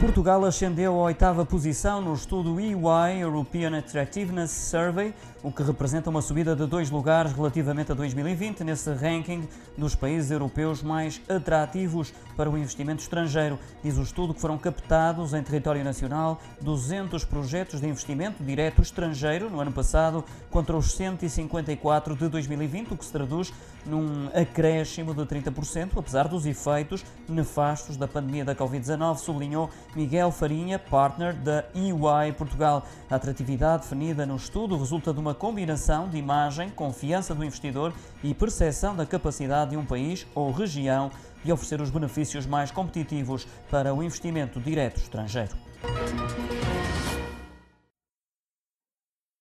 Portugal ascendeu à oitava posição no estudo EY European Attractiveness Survey, o que representa uma subida de dois lugares relativamente a 2020 nesse ranking dos países europeus mais atrativos para o investimento estrangeiro. Diz o estudo que foram captados em território nacional 200 projetos de investimento direto estrangeiro no ano passado contra os 154 de 2020, o que se traduz num acréscimo de 30%, apesar dos efeitos nefastos da pandemia da Covid-19, sublinhou Miguel Farinha, partner da EY Portugal. A atratividade definida no estudo resulta de uma combinação de imagem, confiança do investidor e percepção da capacidade de um país ou região de oferecer os benefícios mais competitivos para o investimento direto estrangeiro.